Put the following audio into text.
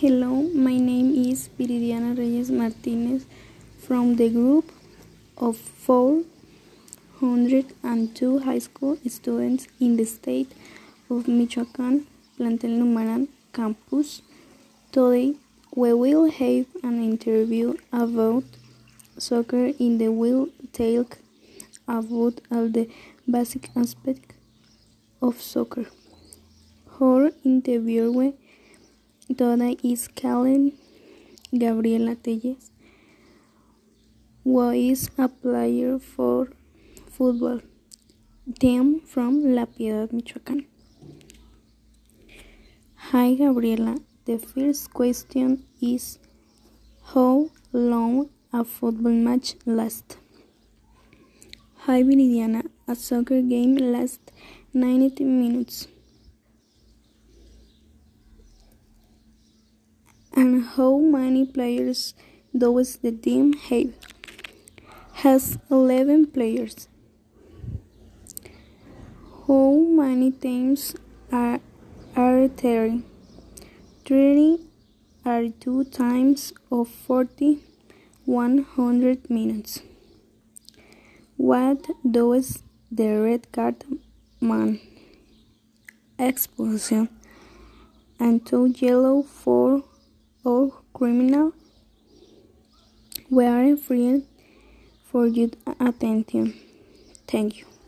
Hello, my name is Viridiana Reyes Martinez from the group of 402 high school students in the state of Michoacán, Plantel Numaran campus. Today, we will have an interview about soccer in the will talk about all the basic aspects of soccer. Our interviewer today is Kalen Gabriela Telles, who is a player for football team from La Piedad, Michoacán. Hi Gabriela, the first question is how long a football match lasts? Hi Viridiana, a soccer game lasts 90 minutes. And how many players does the team have? Has 11 players. How many teams are, are there? 30 are 2 times of 40, 100 minutes. What does the red card mean? Expulsion. And two yellow for or criminal. We are free for your attention. Thank you.